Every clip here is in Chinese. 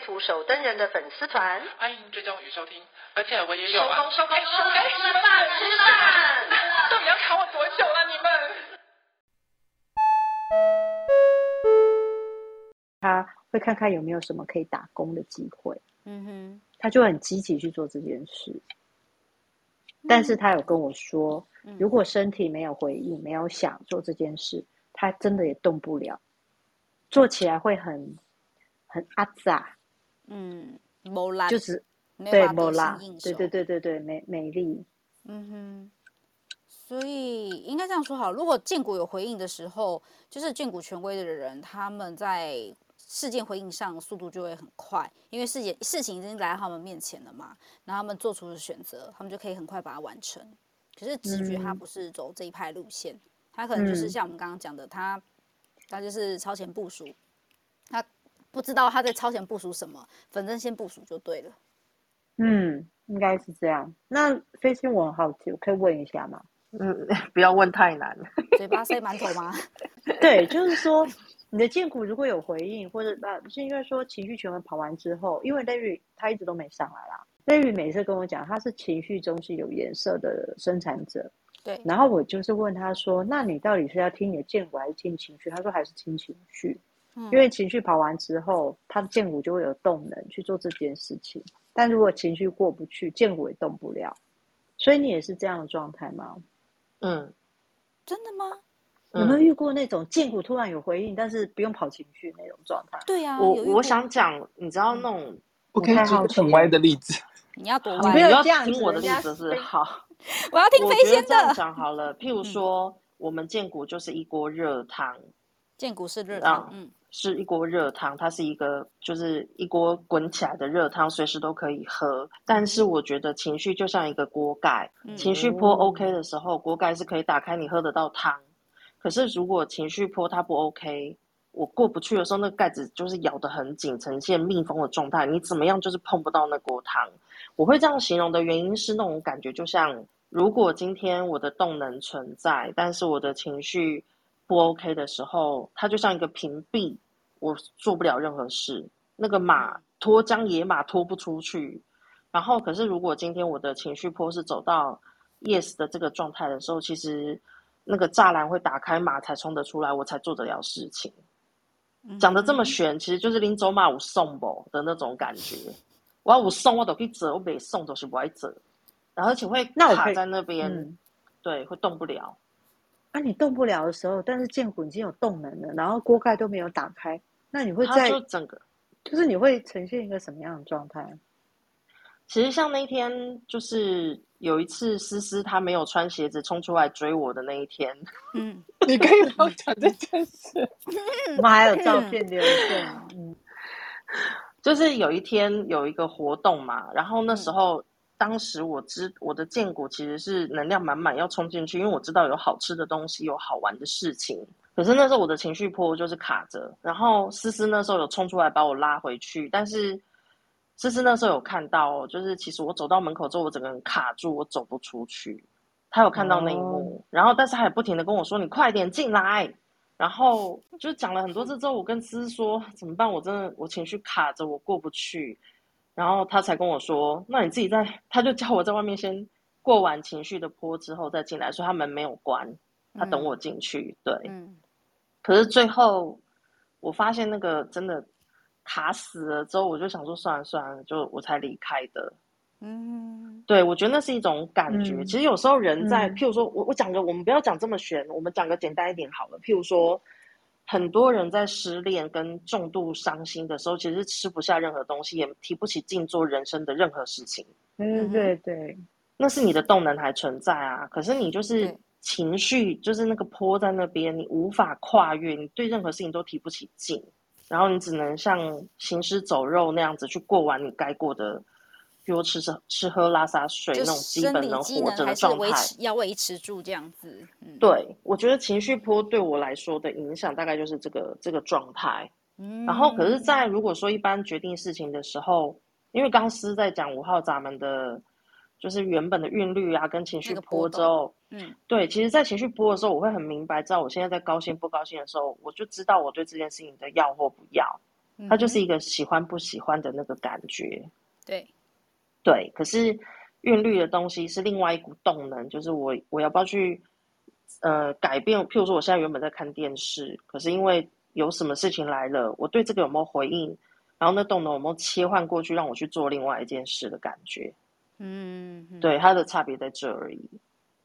图手登人的粉丝团，欢迎追踪与收听，而且我也有啊。收工收工收工，吃饭吃饭，到底要卡我多久了？你们？他会看看有没有什么可以打工的机会，嗯哼，他就很积极去做这件事。但是他有跟我说，嗯、如果身体没有回应，没有想做这件事，他真的也动不了，做起来会很很阿杂。嗯，某拉，就是没对没辣，对对对对对，美美丽。嗯哼，所以应该这样说好，如果荐股有回应的时候，就是荐股权威的人，他们在事件回应上速度就会很快，因为事件事情已经来到他们面前了嘛，然后他们做出的选择，他们就可以很快把它完成。可是直觉他不是走这一派路线，嗯、他可能就是像我们刚刚讲的，他他就是超前部署，他。不知道他在超前部署什么，反正先部署就对了。嗯，应该是这样。那飞星我很好奇，我可以问一下吗？嗯，不要问太难。嘴巴塞馒头吗？对，就是说你的剑骨如果有回应，或者呃，是因为说情绪全文跑完之后，因为 Larry 他一直都没上来啦。Larry 每次跟我讲，他是情绪中是有颜色的生产者。对。然后我就是问他说：“那你到底是要听你的荐骨还是听情绪？”他说：“还是听情绪。”因为情绪跑完之后，他的剑骨就会有动能去做这件事情。但如果情绪过不去，剑骨也动不了。所以你也是这样的状态吗？嗯，真的吗？有没有遇过那种剑骨突然有回应，但是不用跑情绪那种状态？对呀、啊，我我想讲，你知道那种不太好很歪的例子。你要多歪？不要听我的例子是好。我要听飞仙的。这样讲好了，譬如说，嗯、我们荐骨就是一锅热汤。荐骨是热汤，嗯。是一锅热汤，它是一个就是一锅滚起来的热汤，随时都可以喝。但是我觉得情绪就像一个锅盖，嗯、情绪波 OK 的时候，锅盖是可以打开，你喝得到汤。可是如果情绪波它不 OK，我过不去的时候，那个盖子就是咬得很紧，呈现密封的状态，你怎么样就是碰不到那锅汤。我会这样形容的原因是那种感觉，就像如果今天我的动能存在，但是我的情绪。不 OK 的时候，它就像一个屏蔽，我做不了任何事。那个马脱缰野马拖不出去。然后，可是如果今天我的情绪坡是走到 Yes 的这个状态的时候，其实那个栅栏会打开，马才冲得出来，我才做得了事情。讲得这么玄，其实就是拎走马我送不的那种感觉。我要我送我都可以走，我没送都是不爱走。然后而且会卡在那边，嗯、对，会动不了。啊，你动不了的时候，但是剑骨已经有动能了，然后锅盖都没有打开，那你会在就整个，就是你会呈现一个什么样的状态？其实像那天，就是有一次思思她没有穿鞋子冲出来追我的那一天，嗯，你可以跟我讲这件事，我们还有照片留着，嗯，就是有一天有一个活动嘛，然后那时候。嗯当时我知我的荐骨其实是能量满满要冲进去，因为我知道有好吃的东西，有好玩的事情。可是那时候我的情绪波就是卡着，然后思思那时候有冲出来把我拉回去，但是思思那时候有看到，就是其实我走到门口之后，我整个人卡住，我走不出去。他有看到那一幕，哦、然后但是他也不停的跟我说：“你快点进来。”然后就讲了很多次之后，我跟思思说：“怎么办？我真的我情绪卡着，我过不去。”然后他才跟我说：“那你自己在，他就叫我在外面先过完情绪的坡之后再进来，说他门没有关，他等我进去。嗯”对，嗯。可是最后我发现那个真的卡死了之后，我就想说算了算了，就我才离开的。嗯，对，我觉得那是一种感觉。嗯、其实有时候人在，嗯、譬如说我我讲个，我们不要讲这么玄，我们讲个简单一点好了。譬如说。很多人在失恋跟重度伤心的时候，其实吃不下任何东西，也提不起劲做人生的任何事情。嗯，对对，那是你的动能还存在啊。可是你就是情绪，就是那个坡在那边，你无法跨越，你对任何事情都提不起劲。然后你只能像行尸走肉那样子去过完你该过的，比如吃吃吃喝拉撒睡那种基本能活着的状态，要维持住这样子。嗯、对，我觉得情绪波对我来说的影响大概就是这个这个状态。嗯，然后可是，在如果说一般决定事情的时候，因为刚师在讲五号闸门的。就是原本的韵律啊，跟情绪波之后，嗯，对，其实，在情绪波的时候，我会很明白，知道我现在在高兴不高兴的时候，我就知道我对这件事情的要或不要，它就是一个喜欢不喜欢的那个感觉。对，对。可是韵律的东西是另外一股动能，就是我我要不要去呃改变？譬如说，我现在原本在看电视，可是因为有什么事情来了，我对这个有没有回应？然后那动能有没有切换过去，让我去做另外一件事的感觉？嗯，对，它的差别在这而已。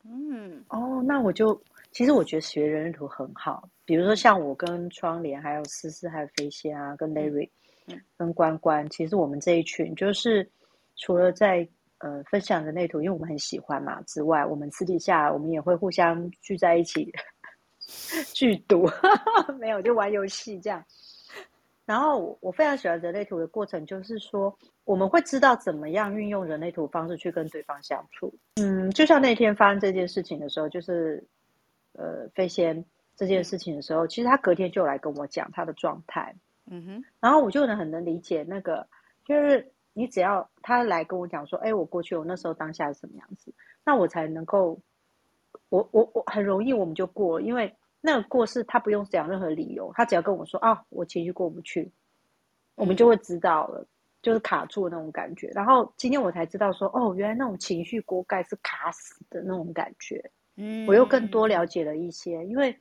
嗯，哦，那我就其实我觉得学人类图很好，比如说像我跟窗帘，还有思思，还有飞仙啊，跟 Larry，嗯，跟关关，其实我们这一群就是除了在呃分享人类图，因为我们很喜欢嘛之外，我们私底下我们也会互相聚在一起剧毒，没有就玩游戏这样。然后我非常喜欢人类图的过程，就是说我们会知道怎么样运用人类图方式去跟对方相处。嗯，就像那天发生这件事情的时候，就是呃飞仙这件事情的时候，其实他隔天就来跟我讲他的状态。嗯哼，然后我就能很能理解那个，就是你只要他来跟我讲说，哎，我过去我那时候当下是什么样子，那我才能够，我我我很容易我们就过，因为。那个过是，他不用讲任何理由，他只要跟我说啊，我情绪过不去，我们就会知道了，就是卡住的那种感觉。然后今天我才知道说，哦，原来那种情绪锅盖是卡死的那种感觉。嗯，我又更多了解了一些，因为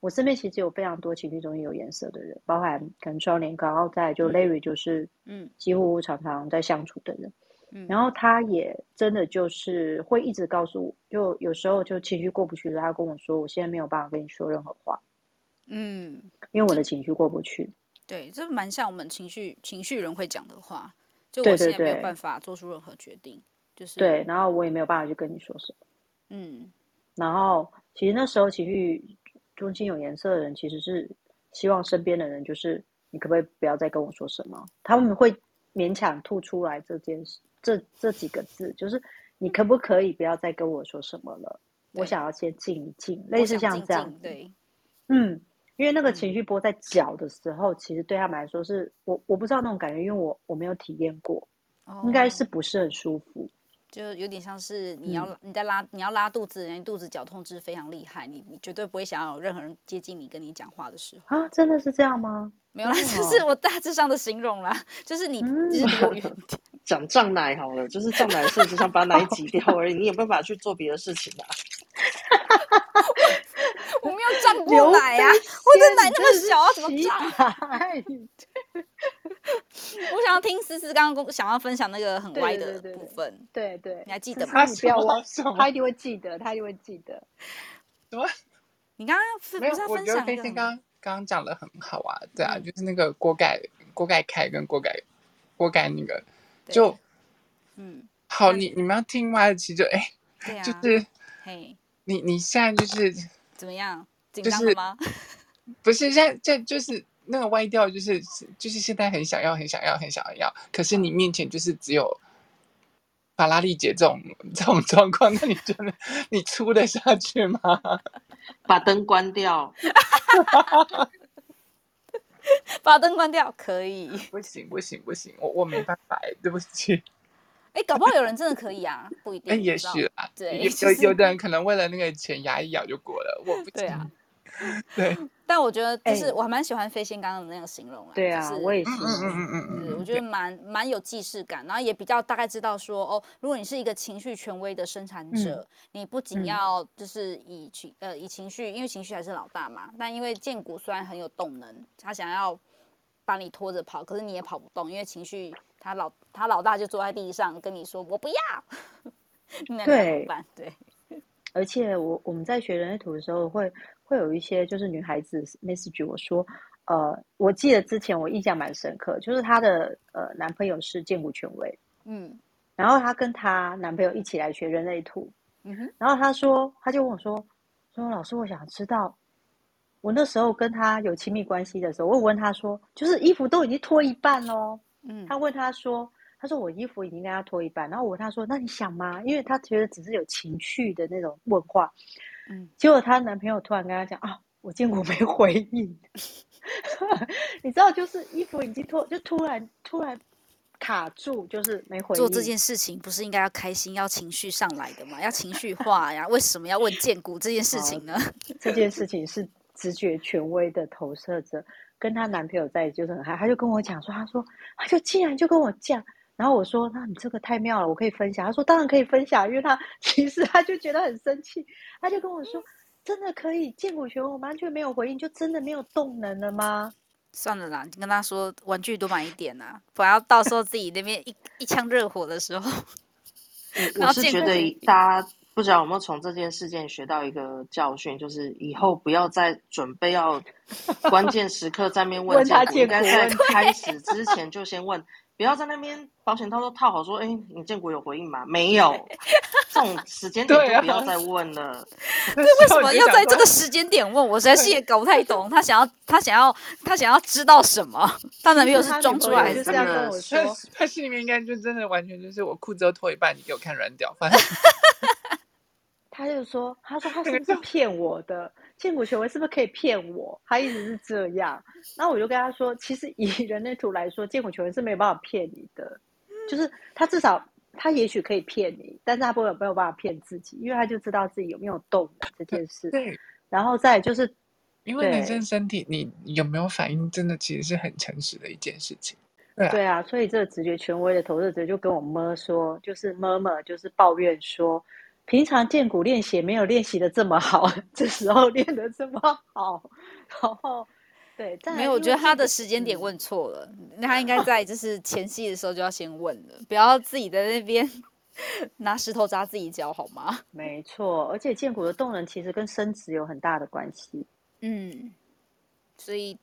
我身边其实有非常多情绪中心有颜色的人，包含可能双年高，然后再就 Larry 就是嗯，几乎常常在相处的人。嗯然后他也真的就是会一直告诉我，就有时候就情绪过不去了，他跟我说：“我现在没有办法跟你说任何话。”嗯，因为我的情绪过不去。对，这蛮像我们情绪情绪人会讲的话。就我现在没有办法做出任何决定，对对对，就是对，然后我也没有办法去跟你说什么。嗯，然后其实那时候情绪中心有颜色的人，其实是希望身边的人就是你可不可以不要再跟我说什么？他们会勉强吐出来这件事。这这几个字就是，你可不可以不要再跟我说什么了？我想要先静一静，类似像这样静静。对，嗯，因为那个情绪波在搅的时候，嗯、其实对他们来说是我我不知道那种感觉，因为我我没有体验过，哦、应该是不是很舒服？就有点像是你要、嗯、你在拉你要拉肚子，人家肚子绞痛是非常厉害，你你绝对不会想要有任何人接近你跟你讲话的时候啊，真的是这样吗？没有啦，这是我大致上的形容啦，就是你就是你 讲胀奶好了，就是胀奶是只想把奶挤掉而已，你有办法去做别的事情啊？我没有胀过奶呀、啊，我的奶那么小啊，怎么胀？我想要听思思刚刚想要分享那个很歪的部分，对对，对，对，对，你还记得吗？你不要忘，他一定会记得，他一定会记得。什么？你刚刚没有？我觉得飞仙刚刚讲的很好啊，对啊，嗯、就是那个锅盖锅盖开跟锅盖锅盖那个就嗯好，你你们要听歪的，其实就哎，欸啊、就是嘿，你你现在就是怎么样？紧张了吗？就是、不是，现在这就是。那个歪掉就是就是现在很想要很想要很想要，可是你面前就是只有法拉利姐这种这种状况，那你真的你出得下去吗？把灯关掉，把灯关掉可以？不行不行不行，我我没办法，对不起。哎、欸，搞不好有人真的可以啊，不一定。哎、欸，也许啊，对，有有的人可能为了那个钱牙一咬就过了，我不行。对。但我觉得就是我还蛮喜欢飞仙刚刚的那个形容啊，对啊，就是、我也是，嗯嗯嗯嗯，我觉得蛮蛮有既视感，然后也比较大概知道说哦，如果你是一个情绪权威的生产者，嗯、你不仅要就是以情呃以情绪，因为情绪还是老大嘛，但因为荐骨虽然很有动能，他想要把你拖着跑，可是你也跑不动，因为情绪他老他老大就坐在地上跟你说我不要，那怎么办？对，而且我我们在学人类图的时候会。会有一些就是女孩子 message 我说，呃，我记得之前我印象蛮深刻，就是她的呃男朋友是荐骨权威，嗯，然后她跟她男朋友一起来学人类图，嗯哼，然后她说，她就问我说，说老师，我想知道我那时候跟他有亲密关系的时候，我问他说，就是衣服都已经脱一半喽。嗯，他问他说，他说我衣服已经跟他脱一半，然后我问他说，那你想吗？因为他觉得只是有情趣的那种问话。嗯，结果她男朋友突然跟她讲啊，我见过没回应。你知道，就是衣服已经脱，就突然突然卡住，就是没回应。做这件事情不是应该要开心、要情绪上来的吗？要情绪化呀？为什么要问荐骨这件事情呢？这件事情是直觉权威的投射者跟她男朋友在一起就是很嗨，她就跟我讲说，她说她就竟然就跟我讲，然后我说那你这个太妙了，我可以分享。他说当然可以分享，因为他其实他就觉得很生气，他就跟我说。真的可以荐骨权威，我完全没有回应，就真的没有动能了吗？算了啦，你跟他说玩具多买一点啊，不然到时候自己那边一一腔热火的时候。我是觉得大家不知道有没有从这件事件学到一个教训，就是以后不要再准备要关键时刻在面问应该在开始之前就先问。不要在那边保险套都套好，说，哎，你建国有回应吗？没有，这种时间点就不要再问了。对，为什么 要在这个时间点问？我实在是也搞不太懂，他想要，他想要，他想要知道什么？他男朋友是装出来的，这样跟我说，他心里面应该就真的完全就是我裤子都脱一半，你给我看软屌，反正他就说，他说他是不是骗我的？荐骨权威是不是可以骗我？他一直是这样。那我就跟他说，其实以 人类图来说，荐骨权威是没有办法骗你的。就是他至少他也许可以骗你，但是他不会没有办法骗自己，因为他就知道自己有没有动的这件事。对。然后再就是，因为你这身体你有没有反应，真的其实是很诚实的一件事情。对啊，对啊，所以这个直觉权威的投射者就跟我妈说，就是妈妈就是抱怨说。平常荐骨练习没有练习的这么好，这时候练的这么好，然后对，没有，我觉得他的时间点问错了，那、嗯、他应该在就是前戏的时候就要先问了，不要自己在那边 拿石头砸自己脚，好吗？没错，而且荐骨的动能其实跟生殖有很大的关系，嗯，所以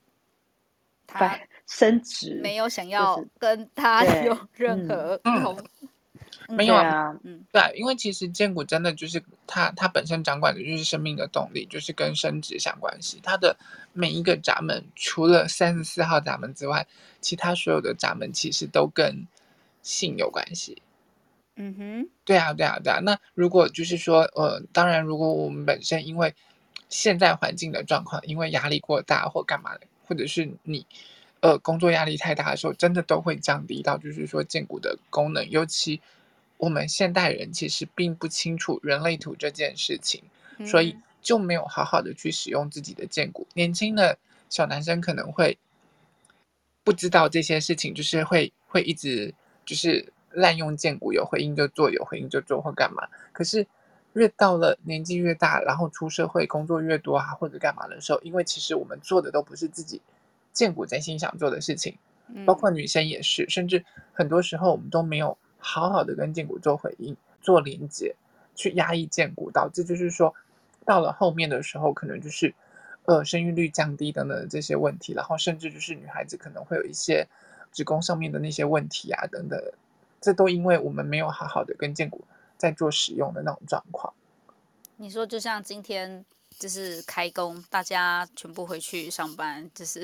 他升职没有想要跟他 有任何同。没有啊，嗯，对，因为其实剑骨真的就是它，它本身掌管的就是生命的动力，就是跟生殖相关系。它的每一个闸门，除了三十四号闸门之外，其他所有的闸门其实都跟性有关系。嗯哼，对啊，对啊，对啊。那如果就是说，呃，当然，如果我们本身因为现在环境的状况，因为压力过大或干嘛的，或者是你呃工作压力太大的时候，真的都会降低到就是说荐骨的功能，尤其。我们现代人其实并不清楚人类图这件事情，嗯、所以就没有好好的去使用自己的剑骨。年轻的小男生可能会不知道这些事情，就是会会一直就是滥用剑骨，有回应就做，有回应就做或干嘛。可是越到了年纪越大，然后出社会工作越多啊，或者干嘛的时候，因为其实我们做的都不是自己剑骨真心想做的事情，包括女生也是，甚至很多时候我们都没有。好好的跟荐骨做回应、做连接，去压抑荐骨，导致就是说，到了后面的时候，可能就是，呃，生育率降低等等这些问题，然后甚至就是女孩子可能会有一些子宫上面的那些问题啊等等，这都因为我们没有好好的跟荐骨在做使用的那种状况。你说，就像今天。就是开工，大家全部回去上班，就是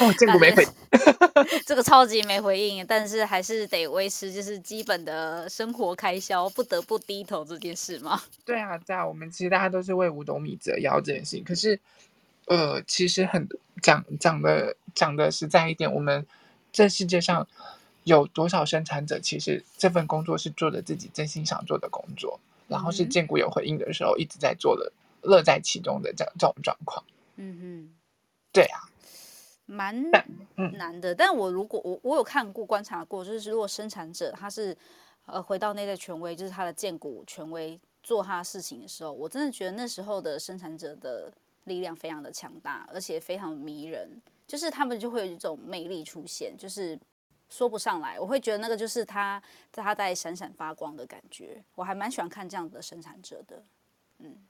哦，这个没回 这个超级没回应，但是还是得维持就是基本的生活开销，不得不低头这件事吗？对啊，对啊，我们其实大家都是为五斗米折腰这件事情。可是，呃，其实很讲讲的讲的实在一点，我们这世界上有多少生产者，其实这份工作是做的自己真心想做的工作，然后是建国有回应的时候一直在做的。乐在其中的这这种状况，嗯哼，对啊，蛮难的。嗯、但我如果我我有看过观察过，就是如果生产者他是呃回到内在权威，就是他的荐股权威做他的事情的时候，我真的觉得那时候的生产者的力量非常的强大，而且非常迷人，就是他们就会有一种魅力出现，就是说不上来。我会觉得那个就是他在他在闪闪发光的感觉，我还蛮喜欢看这样的生产者的，嗯。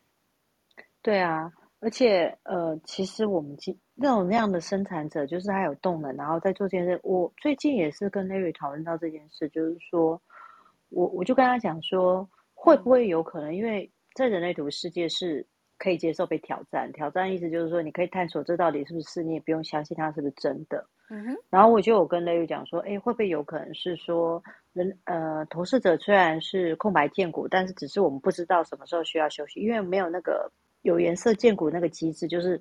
对啊，而且呃，其实我们今那种那样的生产者，就是他有动能，然后在做这件事。我最近也是跟 Larry 讨论到这件事，就是说，我我就跟他讲说，会不会有可能，因为在人类图世界是可以接受被挑战。挑战意思就是说，你可以探索这到底是不是，你也不用相信它是不是真的。嗯哼。然后我就有跟雷雨讲说，哎，会不会有可能是说，人呃投射者虽然是空白见骨，但是只是我们不知道什么时候需要休息，因为没有那个有颜色见骨那个机制，就是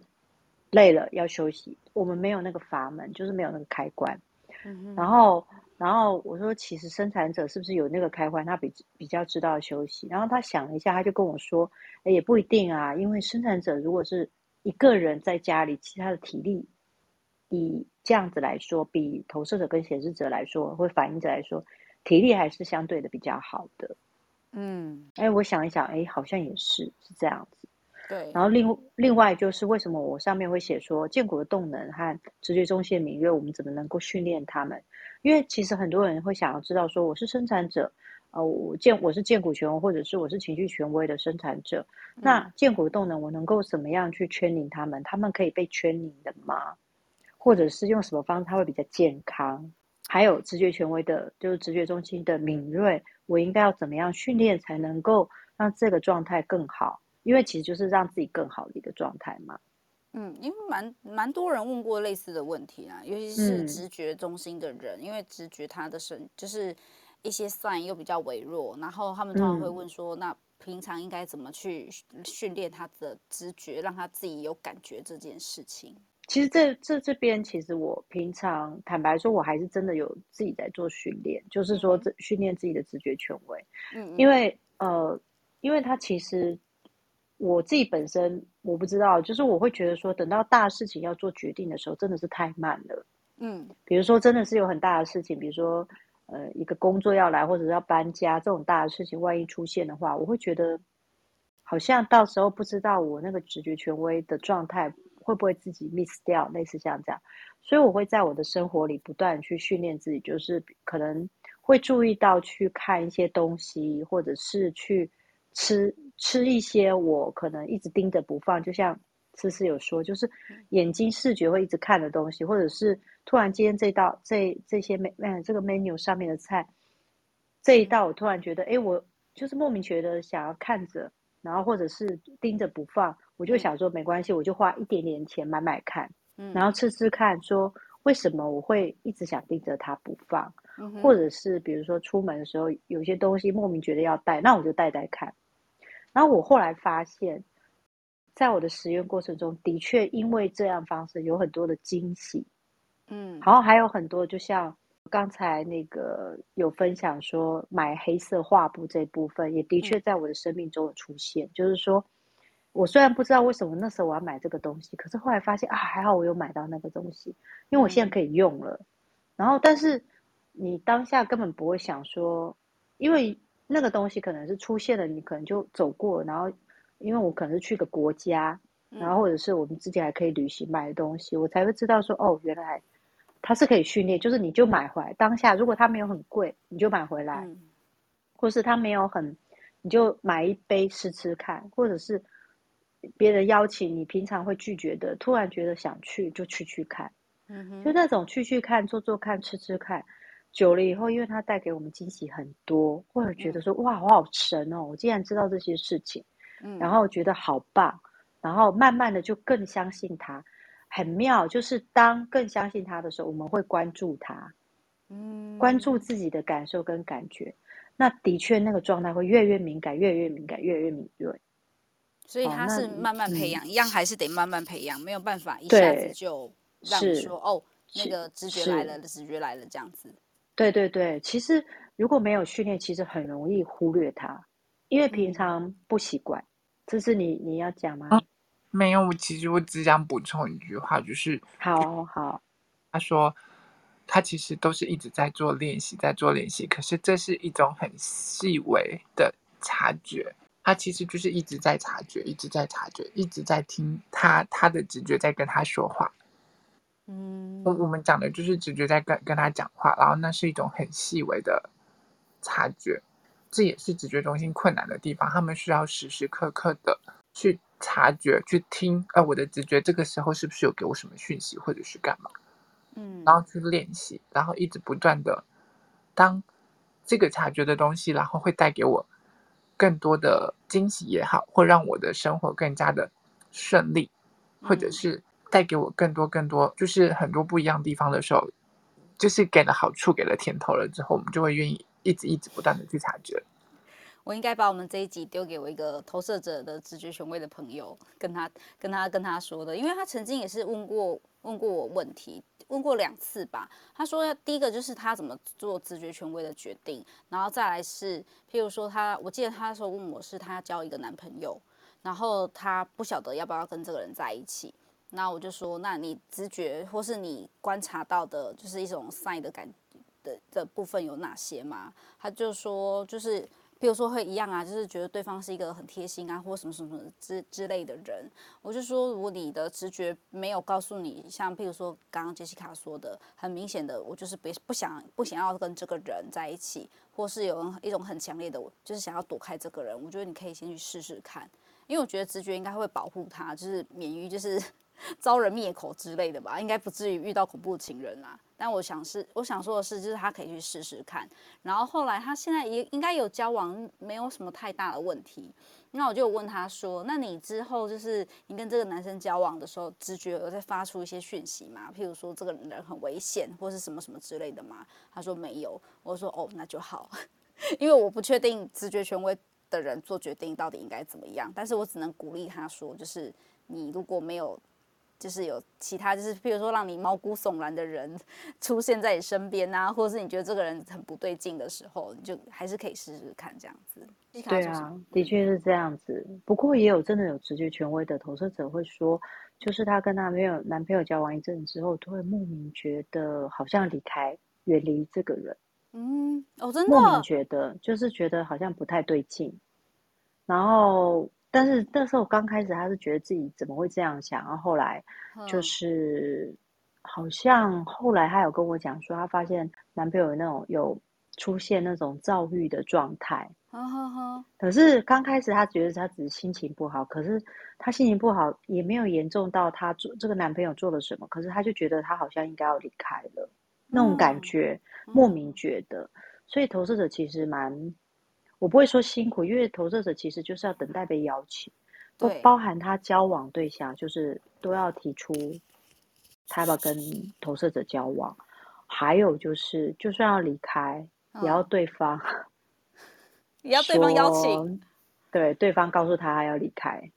累了要休息。我们没有那个阀门，就是没有那个开关。嗯哼。然后。然后我说，其实生产者是不是有那个开关？他比比较知道休息。然后他想了一下，他就跟我说：“诶也不一定啊，因为生产者如果是一个人在家里，其他的体力以这样子来说，比投射者跟显示者来说，或反映者来说，体力还是相对的比较好的。”嗯，哎，我想一想，哎，好像也是是这样子。对，然后另另外就是为什么我上面会写说荐骨的动能和直觉中心的敏锐，我们怎么能够训练他们？因为其实很多人会想要知道说，我是生产者，呃，我建我是建股权威，或者是我是情绪权威的生产者，嗯、那荐骨的动能我能够怎么样去圈领他们？他们可以被圈领的吗？或者是用什么方式他会比较健康？还有直觉权威的，就是直觉中心的敏锐，我应该要怎么样训练才能够让这个状态更好？因为其实就是让自己更好的一个状态嘛。嗯，因为蛮蛮多人问过类似的问题啊，尤其是直觉中心的人，嗯、因为直觉他的身就是一些 sign 又比较微弱，然后他们通常会问说，嗯、那平常应该怎么去训练他的直觉，让他自己有感觉这件事情？其实这这这边，其实我平常坦白说，我还是真的有自己在做训练，就是说这训练自己的直觉权威。嗯，因为呃，因为他其实。我自己本身我不知道，就是我会觉得说，等到大事情要做决定的时候，真的是太慢了。嗯，比如说真的是有很大的事情，比如说呃一个工作要来，或者是要搬家这种大的事情，万一出现的话，我会觉得好像到时候不知道我那个直觉权威的状态会不会自己 miss 掉，类似像这样，所以我会在我的生活里不断去训练自己，就是可能会注意到去看一些东西，或者是去吃。吃一些我可能一直盯着不放，就像思思有说，就是眼睛视觉会一直看的东西，或者是突然间这道这这些 men 这个 menu 上面的菜，这一道我突然觉得，哎，我就是莫名觉得想要看着，然后或者是盯着不放，我就想说没关系，我就花一点点钱买买看，然后吃吃看，说为什么我会一直想盯着它不放，或者是比如说出门的时候有些东西莫名觉得要带，那我就带带看。然后我后来发现，在我的实验过程中，的确因为这样方式有很多的惊喜，嗯，然后还有很多，就像刚才那个有分享说买黑色画布这部分，也的确在我的生命中有出现。嗯、就是说，我虽然不知道为什么那时候我要买这个东西，可是后来发现啊，还好我有买到那个东西，因为我现在可以用了。嗯、然后，但是你当下根本不会想说，因为。那个东西可能是出现了，你可能就走过，然后因为我可能是去个国家，然后或者是我们之前还可以旅行买的东西，我才会知道说哦，原来它是可以训练，就是你就买回来当下，如果它没有很贵，你就买回来，嗯、或是它没有很，你就买一杯试吃看，或者是别人邀请你平常会拒绝的，突然觉得想去就去去看，嗯哼，就那种去去看、做做看、吃吃看。久了以后，因为它带给我们惊喜很多，或者觉得说、嗯、哇，我好神哦，我竟然知道这些事情，嗯，然后觉得好棒，然后慢慢的就更相信它，很妙。就是当更相信它的时候，我们会关注它，嗯，关注自己的感受跟感觉，那的确那个状态会越来越敏感，越来越敏感，越来越敏锐。所以它是慢慢培养，哦、一样还是得慢慢培养，没有办法一下子就让你说哦，那个直觉来了，直觉来了这样子。对对对，其实如果没有训练，其实很容易忽略它，因为平常不习惯。这是你你要讲吗？啊，没有，我其实我只想补充一句话，就是好好。他说他其实都是一直在做练习，在做练习，可是这是一种很细微的察觉，他其实就是一直在察觉，一直在察觉，一直在听他他的直觉在跟他说话。嗯，我我们讲的就是直觉在跟跟他讲话，然后那是一种很细微的察觉，这也是直觉中心困难的地方。他们需要时时刻刻的去察觉、去听，呃，我的直觉这个时候是不是有给我什么讯息，或者是干嘛？嗯，然后去练习，然后一直不断的，当这个察觉的东西，然后会带给我更多的惊喜也好，或让我的生活更加的顺利，或者是带给我更多更多，就是很多不一样地方的时候，就是给了好处，给了甜头了之后，我们就会愿意一直一直不断的去察觉。我应该把我们这一集丢给我一个投射者的直觉权威的朋友，跟他跟他跟他说的，因为他曾经也是问过问过我问题，问过两次吧。他说第一个就是他怎么做直觉权威的决定，然后再来是，譬如说他，我记得他那时候问我是他交一个男朋友，然后他不晓得要不要跟这个人在一起，那我就说，那你直觉或是你观察到的，就是一种 Sai 的感的的部分有哪些吗？他就说就是。比如说会一样啊，就是觉得对方是一个很贴心啊，或什么什么之之类的人。我就说，如果你的直觉没有告诉你，像譬如说刚刚杰西卡说的，很明显的，我就是不不想不想要跟这个人在一起，或是有一种很强烈的，就是想要躲开这个人。我觉得你可以先去试试看，因为我觉得直觉应该会保护他，就是免于就是。遭人灭口之类的吧，应该不至于遇到恐怖情人啦。但我想是，我想说的是，就是他可以去试试看。然后后来他现在也应该有交往，没有什么太大的问题。那我就问他说：“那你之后就是你跟这个男生交往的时候，直觉有在发出一些讯息吗？譬如说这个人很危险，或是什么什么之类的吗？”他说没有。我说：“哦，那就好，因为我不确定直觉权威的人做决定到底应该怎么样。但是我只能鼓励他说，就是你如果没有。”就是有其他，就是譬如说让你毛骨悚然的人 出现在你身边啊，或者是你觉得这个人很不对劲的时候，你就还是可以试试看这样子。对啊，的确是这样子。不过也有真的有直觉权威的投射者会说，就是她跟她没有男朋友交往一阵之后，都会莫名觉得好像离开、远离这个人。嗯，哦，真的。莫名觉得就是觉得好像不太对劲，然后。但是那时候刚开始，他是觉得自己怎么会这样想，然后后来就是好像后来他有跟我讲说，他发现男朋友有那种有出现那种躁郁的状态。可是刚开始他觉得他只是心情不好，可是他心情不好也没有严重到他做这个男朋友做了什么，可是他就觉得他好像应该要离开了，那种感觉莫名觉得，所以投射者其实蛮。我不会说辛苦，因为投射者其实就是要等待被邀请，不包含他交往对象，就是都要提出他要跟投射者交往，还有就是就算要离开，也要对方，也要对方邀请，对，对方告诉他他要离开，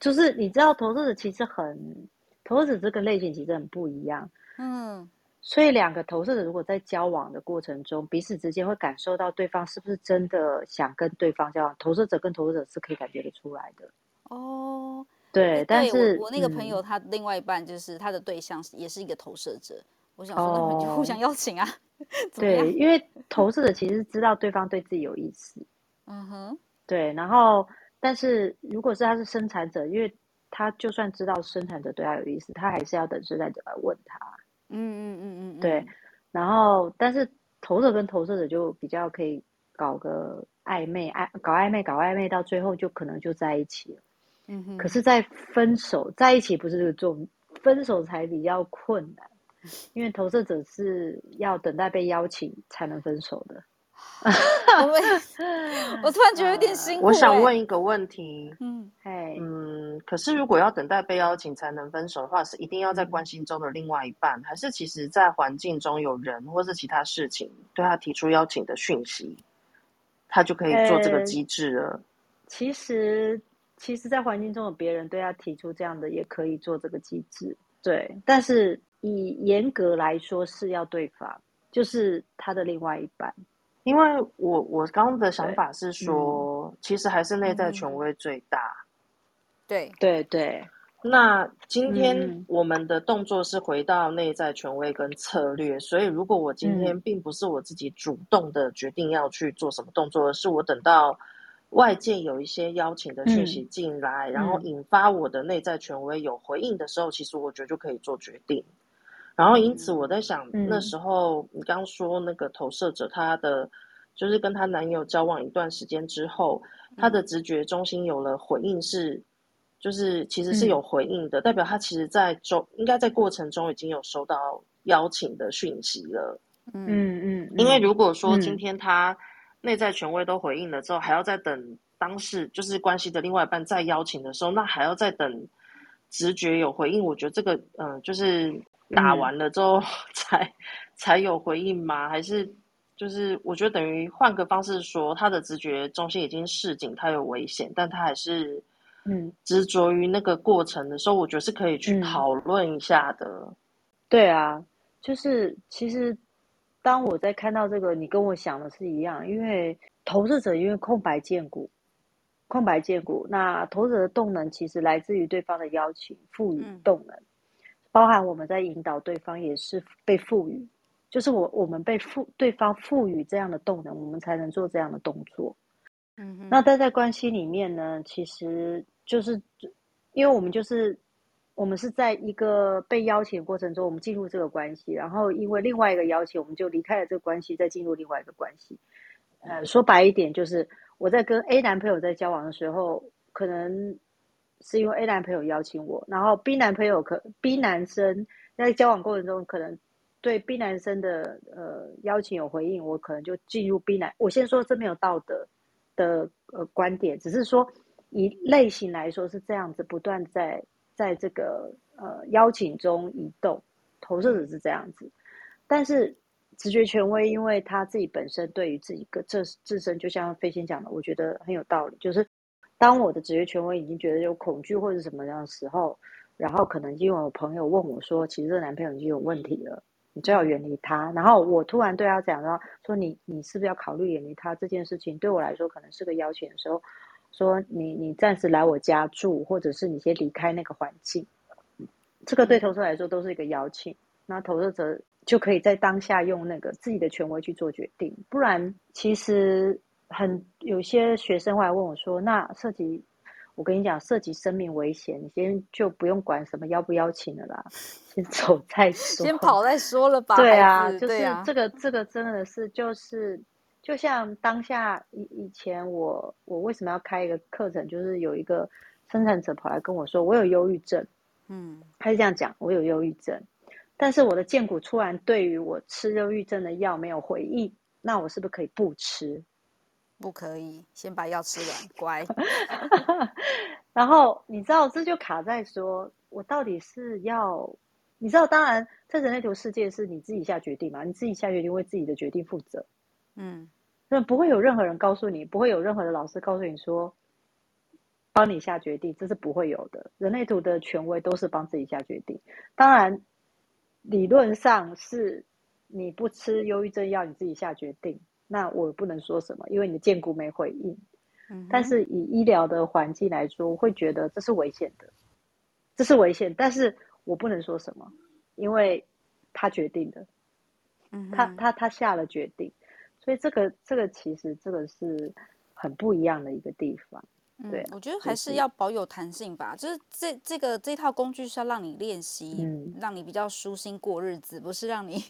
就是你知道投射者其实很，投射者这个类型其实很不一样，嗯。所以，两个投射者如果在交往的过程中，彼此之间会感受到对方是不是真的想跟对方交往。投射者跟投射者是可以感觉得出来的。哦，对，但是我，我那个朋友他另外一半就是他的对象也是一个投射者。嗯、我想说，那我们就互相邀请啊。哦、对，因为投射者其实知道对方对自己有意思。嗯哼。对，然后，但是如果是他是生产者，因为他就算知道生产者对他有意思，他还是要等生产者来问他。嗯嗯嗯嗯，对，然后但是投射跟投射者就比较可以搞个暧昧，爱搞暧昧，搞暧昧到最后就可能就在一起了。嗯哼。可是，在分手在一起不是这个重，分手才比较困难，因为投射者是要等待被邀请才能分手的。我突然觉得有点辛苦。我想问一个问题，嗯，嘿，嗯，可是如果要等待被邀请才能分手的话，是一定要在关心中的另外一半，还是其实在环境中有人或是其他事情对他提出邀请的讯息，他就可以做这个机制了？其实，其实，在环境中有别人对他提出这样的，也可以做这个机制。对，但是以严格来说是要对方，就是他的另外一半。因为我我刚刚的想法是说，嗯、其实还是内在权威最大。对对对。那今天我们的动作是回到内在权威跟策略，嗯、所以如果我今天并不是我自己主动的决定要去做什么动作，而是我等到外界有一些邀请的讯息进来，嗯、然后引发我的内在权威有回应的时候，其实我觉得就可以做决定。然后，因此我在想，嗯、那时候你刚说那个投射者，她的就是跟她男友交往一段时间之后，她的直觉中心有了回应是，是就是其实是有回应的，嗯、代表她其实在中应该在过程中已经有收到邀请的讯息了。嗯嗯，因为如果说今天她内在权威都回应了之后，还要再等当事就是关系的另外一半再邀请的时候，那还要再等直觉有回应。我觉得这个嗯、呃，就是打完了之后 才、嗯、才有回应吗？还是就是我觉得等于换个方式说，他的直觉中心已经示警，他有危险，但他还是嗯执着于那个过程的时候，我觉得是可以去讨论一下的。嗯、对啊，就是其实。当我在看到这个，你跟我想的是一样，因为投射者因为空白见骨，空白见骨，那投资者的动能其实来自于对方的邀请，赋予动能，嗯、包含我们在引导对方也是被赋予，就是我我们被赋对方赋予这样的动能，我们才能做这样的动作。嗯哼，那待在关系里面呢，其实就是因为我们就是。我们是在一个被邀请的过程中，我们进入这个关系，然后因为另外一个邀请，我们就离开了这个关系，再进入另外一个关系。呃，说白一点，就是我在跟 A 男朋友在交往的时候，可能是因为 A 男朋友邀请我，然后 B 男朋友可 B 男生在交往过程中，可能对 B 男生的呃邀请有回应，我可能就进入 B 男。我先说这没有道德的呃观点，只是说以类型来说是这样子，不断在。在这个呃邀请中移动，投射者是这样子，但是直觉权威，因为他自己本身对于自己个这自身，就像飞仙讲的，我觉得很有道理。就是当我的职业权威已经觉得有恐惧或者什么样的时候，然后可能因为我朋友问我说，其实这男朋友已经有问题了，你最好远离他。然后我突然对他讲到说，你你是不是要考虑远离他这件事情？对我来说，可能是个邀请的时候。说你你暂时来我家住，或者是你先离开那个环境，这个对投射来说都是一个邀请。那投射者就可以在当下用那个自己的权威去做决定。不然，其实很有些学生会来问我说：“那涉及我跟你讲，涉及生命危险，你先就不用管什么邀不邀请了啦，先 走再说，先跑再说了吧。”对啊，就是这个这个真的是就是。就像当下以以前我我为什么要开一个课程？就是有一个生产者跑来跟我说，我有忧郁症，嗯，他是这样讲，我有忧郁症，但是我的荐骨突然对于我吃忧郁症的药没有回应，那我是不是可以不吃？不可以，先把药吃完，乖。然后你知道这就卡在说，我到底是要，你知道，当然在人类图世界是你自己下决定嘛，你自己下决定为自己的决定负责。嗯，那不会有任何人告诉你，不会有任何的老师告诉你说，帮你下决定，这是不会有的。人类图的权威都是帮自己下决定。当然，理论上是你不吃忧郁症药，你自己下决定，那我不能说什么，因为你的荐股没回应。嗯。但是以医疗的环境来说，我会觉得这是危险的，这是危险，但是我不能说什么，因为他决定的，嗯，他他他下了决定。所以这个这个其实这个是很不一样的一个地方，对、啊嗯，我觉得还是要保有弹性吧。就是这这个这套工具是要让你练习，嗯、让你比较舒心过日子，不是让你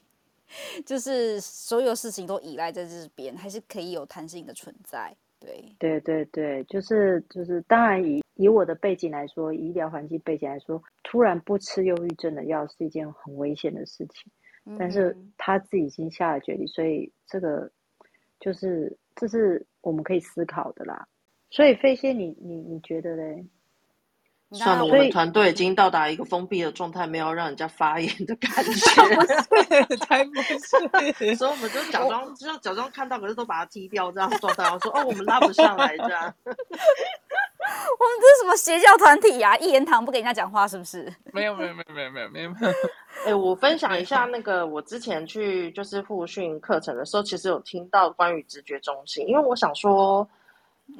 就是所有事情都依赖在这边，还是可以有弹性的存在。对，对对对，就是就是，当然以以我的背景来说，以医疗环境背景来说，突然不吃忧郁症的药是一件很危险的事情，嗯、但是他自己已经下了决定，所以这个。就是这是我们可以思考的啦，所以飞仙，你你你觉得嘞？算了，我们团队已经到达一个封闭的状态，没有让人家发言的感 觉，才不是，所以我们就假装，就假装看到，可是都把它踢掉，这样状态，我说哦，我们拉不上来这样。我们这是什么邪教团体呀、啊？一言堂不给人家讲话，是不是？没有没有没有没有没有没有。哎、欸，我分享一下那个，我之前去就是复训课程的时候，其实有听到关于直觉中心，因为我想说，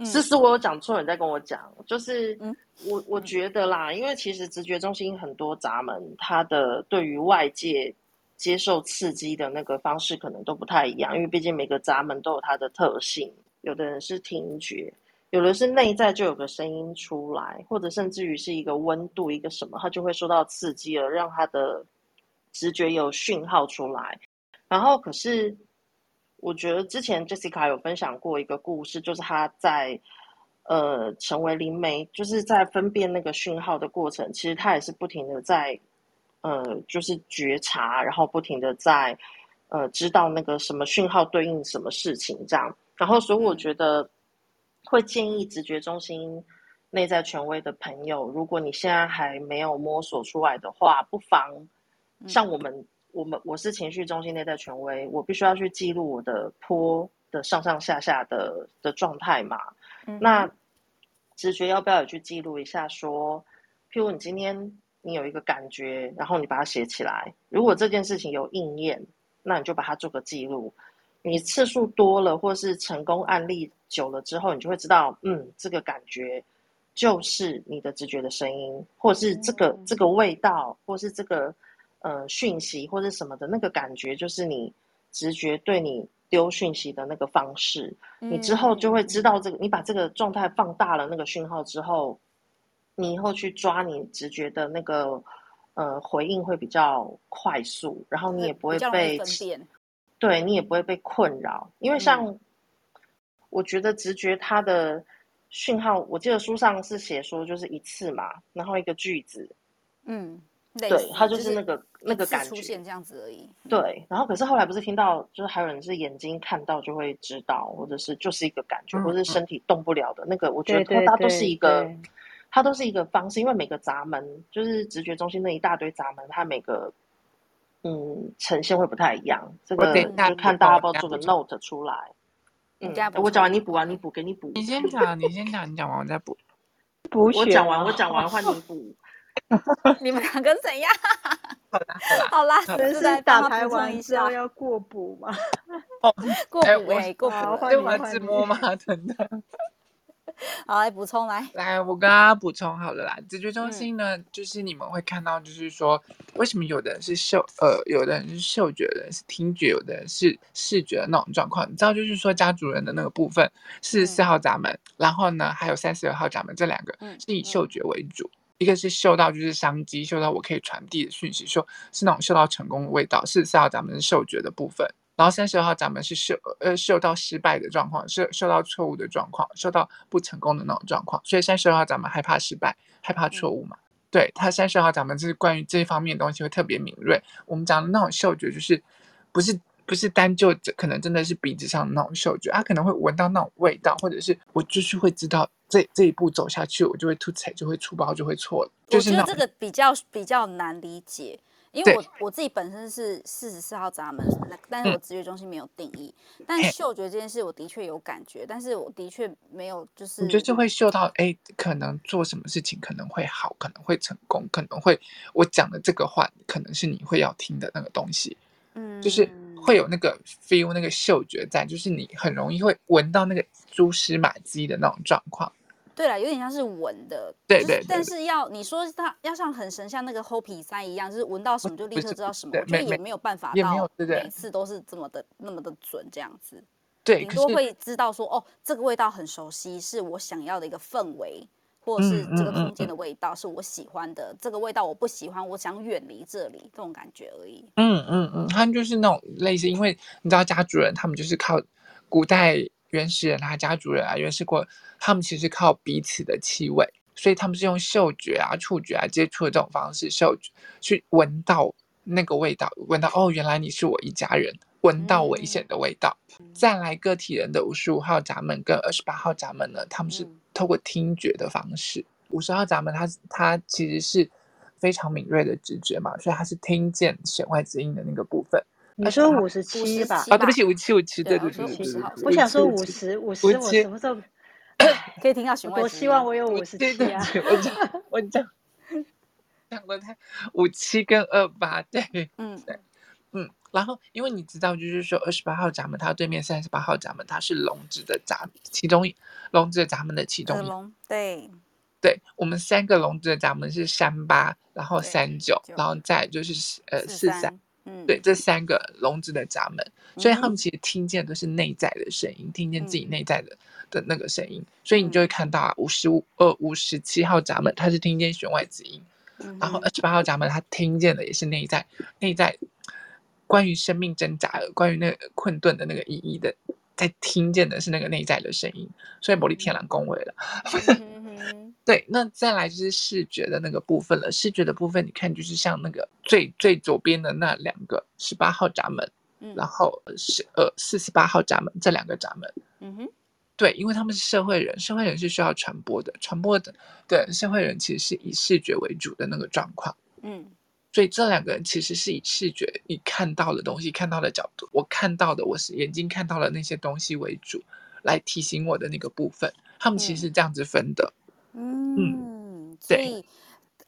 思思、嗯、我有讲错，你在跟我讲，就是我我觉得啦，因为其实直觉中心很多闸门，它的对于外界接受刺激的那个方式可能都不太一样，因为毕竟每个闸门都有它的特性，有的人是听觉。有的是内在就有个声音出来，或者甚至于是一个温度，一个什么，他就会受到刺激而，让他的直觉有讯号出来。然后，可是我觉得之前 Jessica 有分享过一个故事，就是他在呃成为灵媒，就是在分辨那个讯号的过程，其实他也是不停的在呃就是觉察，然后不停的在呃知道那个什么讯号对应什么事情这样。然后，所以我觉得会建议直觉中心内在权威的朋友，如果你现在还没有摸索出来的话，不妨像我们，我们我是情绪中心内在权威，我必须要去记录我的坡的上上下下的的状态嘛。嗯、那直觉要不要也去记录一下？说，譬如你今天你有一个感觉，然后你把它写起来，如果这件事情有应验，那你就把它做个记录。你次数多了，或是成功案例久了之后，你就会知道，嗯，这个感觉就是你的直觉的声音，或是这个这个味道，或是这个呃讯息，或者什么的那个感觉，就是你直觉对你丢讯息的那个方式。你之后就会知道这个，你把这个状态放大了那个讯号之后，你以后去抓你直觉的那个呃回应会比较快速，然后你也不会被。对，你也不会被困扰，因为像我觉得直觉它的讯号，我记得书上是写说就是一次嘛，然后一个句子，嗯，对，他就是那个、就是、那个感觉出现这样子而已。对，然后可是后来不是听到，就是还有人是眼睛看到就会知道，或者是就是一个感觉，嗯、或者是身体动不了的那个，我觉得它都是一个，它都是一个方式，因为每个闸门就是直觉中心那一大堆闸门，它每个。嗯，呈现会不太一样。这个就看大家要不要做个 note 出来。嗯，我讲完你补完，你补给你补。你先讲，你先讲，你讲完我再补。补我讲完，我讲完换你补。你们两个怎样？好啦，好啦，这是打牌玩一下要过补吗？哦，过补哎，过补。对，我自摸吗？真的。好，来补充来，来，我跟大家补充好了啦。直觉中心呢，嗯、就是你们会看到，就是说，为什么有的人是嗅，呃，有的人是嗅觉的，人是听觉，有的人是视觉的那种状况。你知道，就是说，家族人的那个部分是四号闸门，嗯、然后呢，还有三十二号闸门，这两个是以嗅觉为主，嗯嗯、一个是嗅到就是商机，嗅到我可以传递的讯息，说是那种嗅到成功的味道，是四号咱们是嗅觉的部分。然后三十号咱们是嗅呃嗅到失败的状况，嗅嗅到错误的状况，嗅到不成功的那种状况。所以三十号咱们害怕失败，害怕错误嘛。嗯、对，他三十号咱们就是关于这一方面的东西会特别敏锐。我们讲的那种嗅觉就是不是不是单就可能真的是鼻子上那种嗅觉，他可能会闻到那种味道，或者是我就是会知道这这一步走下去，我就会吐彩，就会出包，就会错了。就是我觉得这个比较比较难理解。因为我我自己本身是四十四号闸门，但是我直觉中心没有定义。嗯、但嗅觉这件事，我的确有感觉，但是我的确没有就是。你就是会嗅到，哎，可能做什么事情可能会好，可能会成功，可能会我讲的这个话，可能是你会要听的那个东西。嗯，就是会有那个 feel，那个嗅觉在，就是你很容易会闻到那个蛛丝马迹的那种状况。对了，有点像是闻的，对对，对，就是，但是要你说它要像很神，像那个 h o p i 三一样，就是闻到什么就立刻知道什么，我觉得也没有办法到每次都是这么的那么的准这样子。对，顶多会知道说哦，这个味道很熟悉，是我想要的一个氛围，或者是这个空间的味道是我喜欢的，嗯嗯嗯、这个味道我不喜欢，我想远离这里，这种感觉而已。嗯嗯嗯，他们就是那种类似，因为你知道家主人他们就是靠古代。原始人啊，家族人啊，原始国，他们其实靠彼此的气味，所以他们是用嗅觉啊、触觉啊接触的这种方式，嗅觉去闻到那个味道，闻到哦，原来你是我一家人，闻到危险的味道。嗯、再来个体人的五十五号闸门跟二十八号闸门呢，他们是透过听觉的方式。五十、嗯、号闸门它，它它其实是非常敏锐的直觉嘛，所以它是听见弦外之音的那个部分。你说五十七吧？啊，对不起，五七五七，对对对，我想说五十五十，我什么时候 可以听到弦外之音？我希望我有五十七啊！我讲我讲讲 过他五七跟二八，对，嗯对，嗯，然后因为你知道，就是说二十八号闸门，它对面三十八号闸门，它是龙子的闸，其中一龙子的闸门的其中一，对，对，我们三个龙子的闸门是三八，然后三九，然后再就是呃四三。嗯，对，这三个笼子的闸门，所以他们其实听见都是内在的声音，嗯、听见自己内。在的的那个声音，所以你就会看到啊，五十五呃五十七号闸门，他是听见弦外之音，嗯、然后二十八号闸门，他听见的也是内在内在关于生命挣扎的，关于那个困顿的那个意义的，在听见的是那个内在的声音，所以摩利天狼恭维了。嗯对，那再来就是视觉的那个部分了。视觉的部分，你看就是像那个最最左边的那两个十八号闸门，嗯、然后是呃四十八号闸门这两个闸门，嗯、对，因为他们是社会人，社会人是需要传播的，传播的对社会人其实是以视觉为主的那个状况。嗯，所以这两个人其实是以视觉，你看到的东西，看到的角度，我看到的，我是眼睛看到的那些东西为主，来提醒我的那个部分。他们其实是这样子分的。嗯，嗯所以。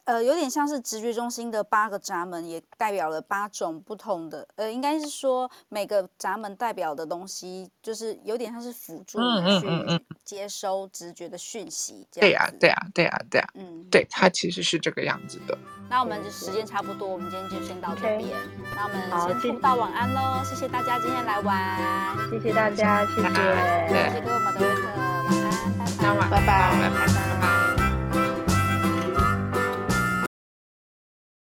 呃，有点像是直觉中心的八个闸门，也代表了八种不同的。呃，应该是说每个闸门代表的东西，就是有点像是辅助你去接收直觉的讯息。这样。对呀，对呀，对呀，对呀。嗯，对，它其实是这个样子的。那我们就时间差不多，我们今天就先到这边。Okay. 那我们先道晚安喽，谢谢大家今天来玩，谢谢大家，谢谢，谢谢各位我们的维特，晚安，拜拜，拜拜，拜拜。